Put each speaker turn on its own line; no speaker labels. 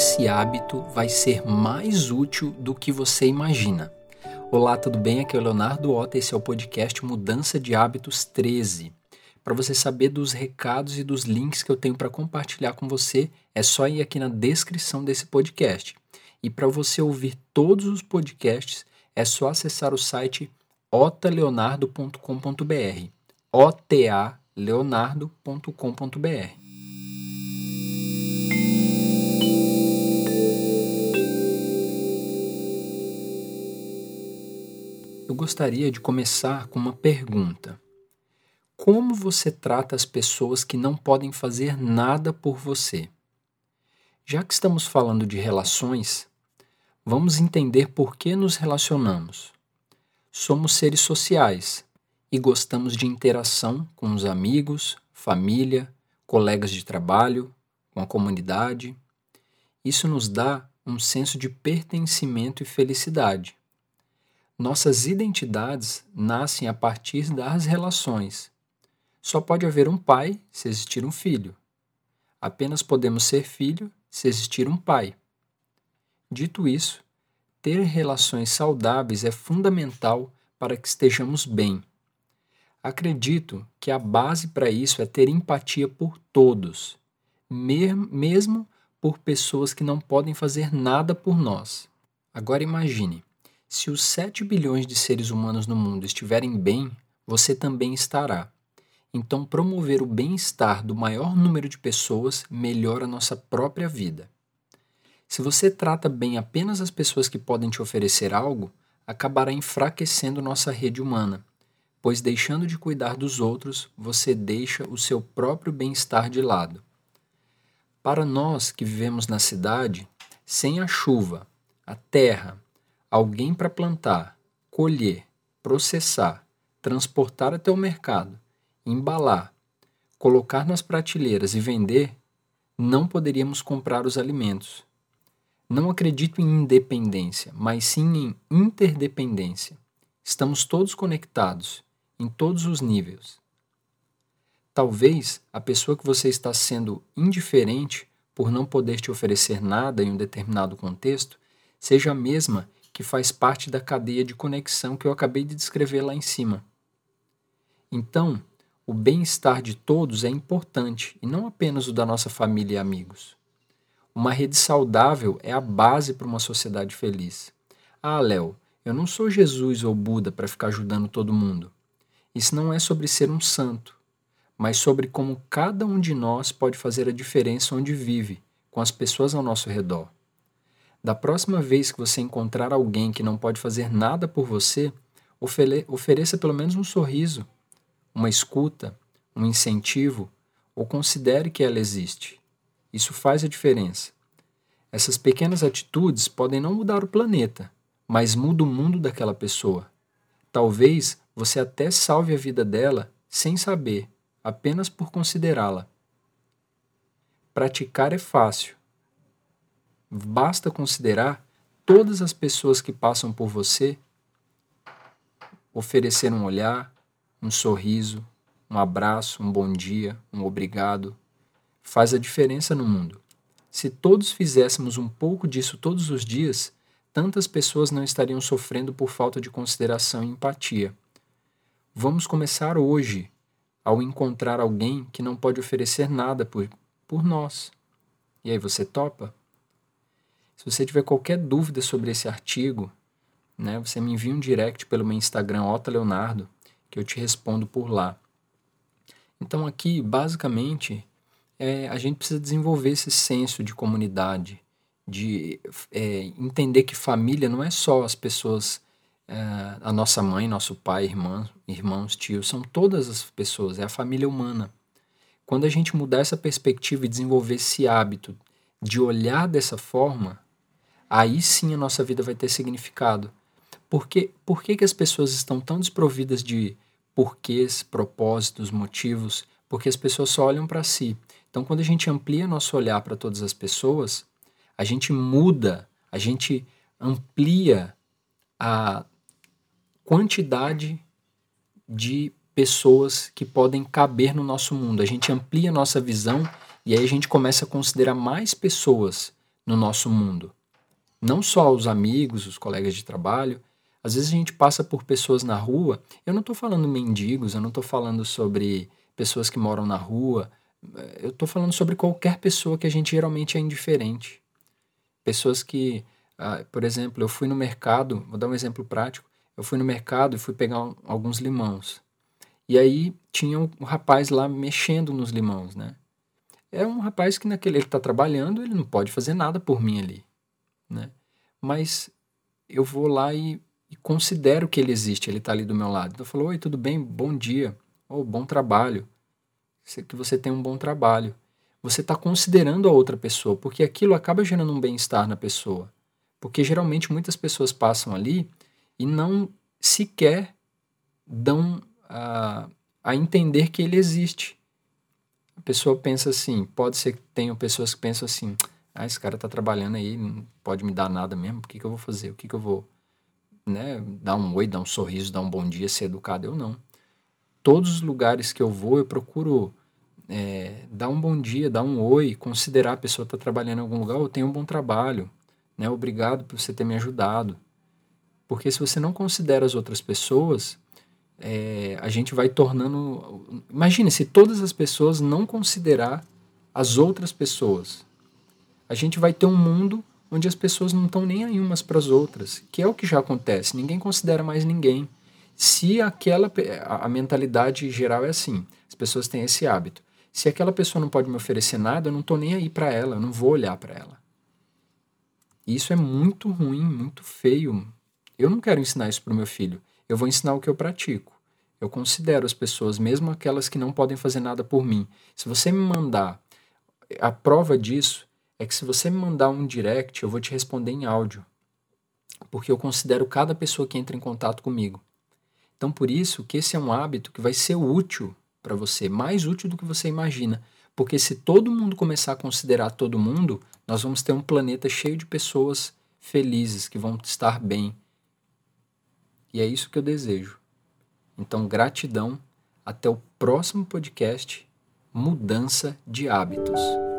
esse hábito vai ser mais útil do que você imagina. Olá, tudo bem? Aqui é o Leonardo Ota, esse é o podcast Mudança de Hábitos 13. Para você saber dos recados e dos links que eu tenho para compartilhar com você, é só ir aqui na descrição desse podcast. E para você ouvir todos os podcasts, é só acessar o site otaleonardo.com.br. O Eu gostaria de começar com uma pergunta. Como você trata as pessoas que não podem fazer nada por você? Já que estamos falando de relações, vamos entender por que nos relacionamos. Somos seres sociais e gostamos de interação com os amigos, família, colegas de trabalho, com a comunidade. Isso nos dá um senso de pertencimento e felicidade. Nossas identidades nascem a partir das relações. Só pode haver um pai se existir um filho. Apenas podemos ser filho se existir um pai. Dito isso, ter relações saudáveis é fundamental para que estejamos bem Acredito que a base para isso é ter empatia por todos, mesmo por pessoas que não podem fazer nada por nós. Agora imagine, se os 7 bilhões de seres humanos no mundo estiverem bem, você também estará. Então, promover o bem-estar do maior número de pessoas melhora nossa própria vida. Se você trata bem apenas as pessoas que podem te oferecer algo, acabará enfraquecendo nossa rede humana pois deixando de cuidar dos outros, você deixa o seu próprio bem-estar de lado. Para nós que vivemos na cidade, sem a chuva, a terra, alguém para plantar, colher, processar, transportar até o mercado, embalar, colocar nas prateleiras e vender, não poderíamos comprar os alimentos. Não acredito em independência, mas sim em interdependência. Estamos todos conectados em todos os níveis. Talvez a pessoa que você está sendo indiferente por não poder te oferecer nada em um determinado contexto seja a mesma que faz parte da cadeia de conexão que eu acabei de descrever lá em cima. Então, o bem-estar de todos é importante e não apenas o da nossa família e amigos. Uma rede saudável é a base para uma sociedade feliz. Ah, Léo, eu não sou Jesus ou Buda para ficar ajudando todo mundo. Isso não é sobre ser um santo, mas sobre como cada um de nós pode fazer a diferença onde vive, com as pessoas ao nosso redor. Da próxima vez que você encontrar alguém que não pode fazer nada por você, ofereça pelo menos um sorriso, uma escuta, um incentivo ou considere que ela existe. Isso faz a diferença. Essas pequenas atitudes podem não mudar o planeta, mas muda o mundo daquela pessoa. Talvez você até salve a vida dela sem saber, apenas por considerá-la. Praticar é fácil. Basta considerar todas as pessoas que passam por você, oferecer um olhar, um sorriso, um abraço, um bom dia, um obrigado. Faz a diferença no mundo. Se todos fizéssemos um pouco disso todos os dias, tantas pessoas não estariam sofrendo por falta de consideração e empatia. Vamos começar hoje ao encontrar alguém que não pode oferecer nada por, por nós. E aí você topa? Se você tiver qualquer dúvida sobre esse artigo, né, você me envia um direct pelo meu Instagram, Ota Leonardo, que eu te respondo por lá. Então aqui, basicamente, é, a gente precisa desenvolver esse senso de comunidade, de é, entender que família não é só as pessoas é, a nossa mãe, nosso pai, irmã, irmãos, tios, são todas as pessoas, é a família humana. Quando a gente mudar essa perspectiva e desenvolver esse hábito de olhar dessa forma, aí sim a nossa vida vai ter significado. Porque, por que, que as pessoas estão tão desprovidas de porquês, propósitos, motivos? Porque as pessoas só olham para si. Então, quando a gente amplia nosso olhar para todas as pessoas, a gente muda, a gente amplia a quantidade de pessoas que podem caber no nosso mundo. A gente amplia a nossa visão e aí a gente começa a considerar mais pessoas no nosso mundo. Não só os amigos, os colegas de trabalho. Às vezes a gente passa por pessoas na rua. Eu não estou falando mendigos, eu não estou falando sobre pessoas que moram na rua. Eu estou falando sobre qualquer pessoa que a gente geralmente é indiferente. Pessoas que, ah, por exemplo, eu fui no mercado, vou dar um exemplo prático. Eu fui no mercado e fui pegar um, alguns limões. E aí tinha um, um rapaz lá mexendo nos limões, né? É um rapaz que naquele ele está trabalhando, ele não pode fazer nada por mim ali, né? Mas eu vou lá e, e considero que ele existe, ele está ali do meu lado. Então eu falo, oi, tudo bem? Bom dia. Oh, bom trabalho. Que você tem um bom trabalho. Você está considerando a outra pessoa, porque aquilo acaba gerando um bem-estar na pessoa. Porque geralmente muitas pessoas passam ali e não sequer dão a, a entender que ele existe. A pessoa pensa assim, pode ser que tenham pessoas que pensam assim, ah, esse cara está trabalhando aí, não pode me dar nada mesmo, o que, que eu vou fazer? O que, que eu vou né, dar um oi, dar um sorriso, dar um bom dia, ser educado? Eu não. Todos os lugares que eu vou, eu procuro é, dar um bom dia, dar um oi, considerar a pessoa está trabalhando em algum lugar, eu tenho um bom trabalho, né? Obrigado por você ter me ajudado. Porque se você não considera as outras pessoas, é, a gente vai tornando. Imagine se todas as pessoas não considerar as outras pessoas. A gente vai ter um mundo onde as pessoas não estão nem aí umas para as outras, que é o que já acontece. Ninguém considera mais ninguém. Se aquela a, mentalidade geral é assim, as pessoas têm esse hábito. Se aquela pessoa não pode me oferecer nada, eu não estou nem aí para ela, eu não vou olhar para ela. Isso é muito ruim, muito feio. Eu não quero ensinar isso para o meu filho. Eu vou ensinar o que eu pratico. Eu considero as pessoas, mesmo aquelas que não podem fazer nada por mim. Se você me mandar, a prova disso é que se você me mandar um direct, eu vou te responder em áudio. Porque eu considero cada pessoa que entra em contato comigo. Então, por isso que esse é um hábito que vai ser útil para você, mais útil do que você imagina. Porque se todo mundo começar a considerar todo mundo, nós vamos ter um planeta cheio de pessoas felizes, que vão estar bem, e é isso que eu desejo. Então, gratidão. Até o próximo podcast Mudança de Hábitos.